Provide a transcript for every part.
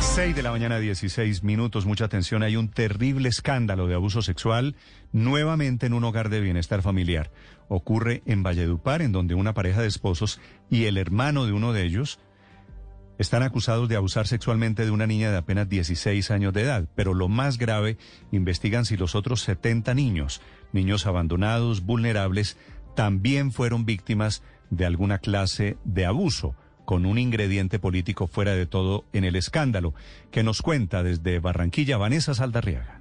6 de la mañana, 16 minutos. Mucha atención. Hay un terrible escándalo de abuso sexual nuevamente en un hogar de bienestar familiar. Ocurre en Valledupar, en donde una pareja de esposos y el hermano de uno de ellos están acusados de abusar sexualmente de una niña de apenas 16 años de edad. Pero lo más grave, investigan si los otros 70 niños, niños abandonados, vulnerables, también fueron víctimas de alguna clase de abuso con un ingrediente político fuera de todo en el escándalo, que nos cuenta desde Barranquilla Vanessa Saldarriaga.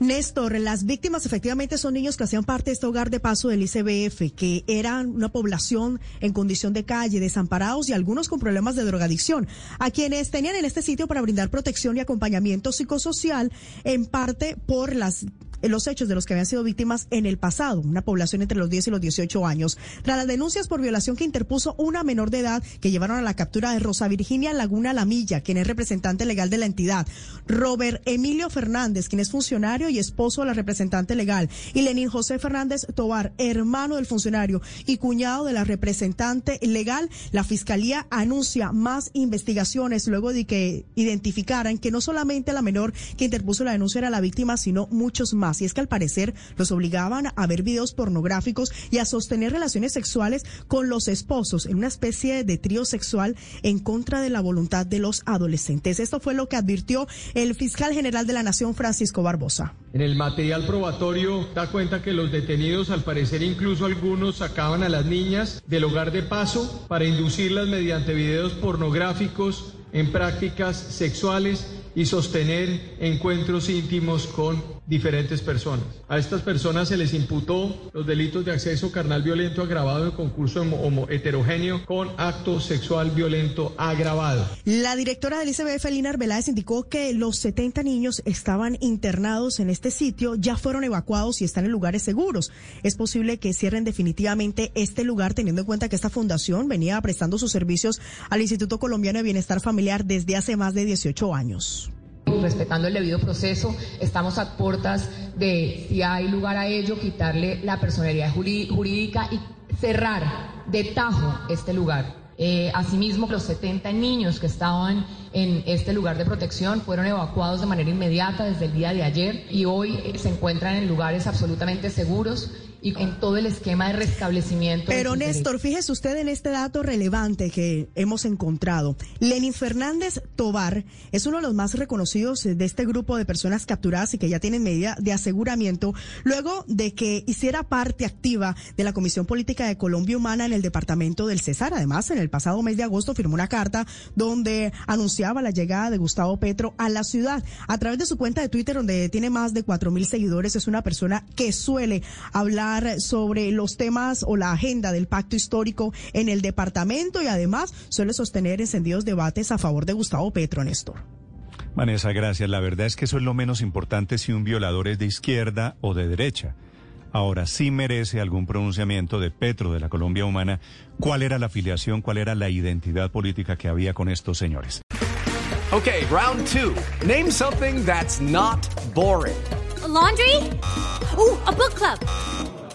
Néstor, las víctimas efectivamente son niños que hacían parte de este hogar de paso del ICBF, que eran una población en condición de calle, desamparados y algunos con problemas de drogadicción, a quienes tenían en este sitio para brindar protección y acompañamiento psicosocial, en parte por las los hechos de los que habían sido víctimas en el pasado, una población entre los 10 y los 18 años. Tras las denuncias por violación que interpuso una menor de edad que llevaron a la captura de Rosa Virginia Laguna Lamilla, quien es representante legal de la entidad, Robert Emilio Fernández, quien es funcionario y esposo de la representante legal, y Lenín José Fernández Tobar, hermano del funcionario y cuñado de la representante legal, la Fiscalía anuncia más investigaciones luego de que identificaran que no solamente la menor que interpuso la denuncia era la víctima, sino muchos más. Y es que al parecer los obligaban a ver videos pornográficos y a sostener relaciones sexuales con los esposos en una especie de trío sexual en contra de la voluntad de los adolescentes. Esto fue lo que advirtió el fiscal general de la Nación, Francisco Barbosa. En el material probatorio da cuenta que los detenidos, al parecer incluso algunos, sacaban a las niñas del hogar de paso para inducirlas mediante videos pornográficos en prácticas sexuales y sostener encuentros íntimos con diferentes personas. A estas personas se les imputó los delitos de acceso carnal violento agravado en concurso homo heterogéneo con acto sexual violento agravado. La directora del ICBF, Lina Arbeláez, indicó que los 70 niños estaban internados en este sitio, ya fueron evacuados y están en lugares seguros. Es posible que cierren definitivamente este lugar teniendo en cuenta que esta fundación venía prestando sus servicios al Instituto Colombiano de Bienestar Familiar desde hace más de 18 años respetando el debido proceso, estamos a puertas de, si hay lugar a ello, quitarle la personalidad jurídica y cerrar de tajo este lugar. Eh, asimismo, los 70 niños que estaban en este lugar de protección fueron evacuados de manera inmediata desde el día de ayer y hoy eh, se encuentran en lugares absolutamente seguros y en todo el esquema de restablecimiento. Pero Néstor, fíjese usted en este dato relevante que hemos encontrado. Lenin Fernández Tobar es uno de los más reconocidos de este grupo de personas capturadas y que ya tienen medida de aseguramiento luego de que hiciera parte activa de la Comisión Política de Colombia Humana en el departamento del Cesar. Además, en el pasado mes de agosto firmó una carta donde anunciaba la llegada de Gustavo Petro a la ciudad. A través de su cuenta de Twitter, donde tiene más de cuatro mil seguidores, es una persona que suele hablar sobre los temas o la agenda del pacto histórico en el departamento y además suele sostener encendidos debates a favor de Gustavo Petro, Néstor. Vanessa, gracias. La verdad es que eso es lo menos importante si un violador es de izquierda o de derecha. Ahora sí merece algún pronunciamiento de Petro, de la Colombia Humana, cuál era la afiliación, cuál era la identidad política que había con estos señores. Ok, round two. Name something that's not boring. laundry? Uh, a book club.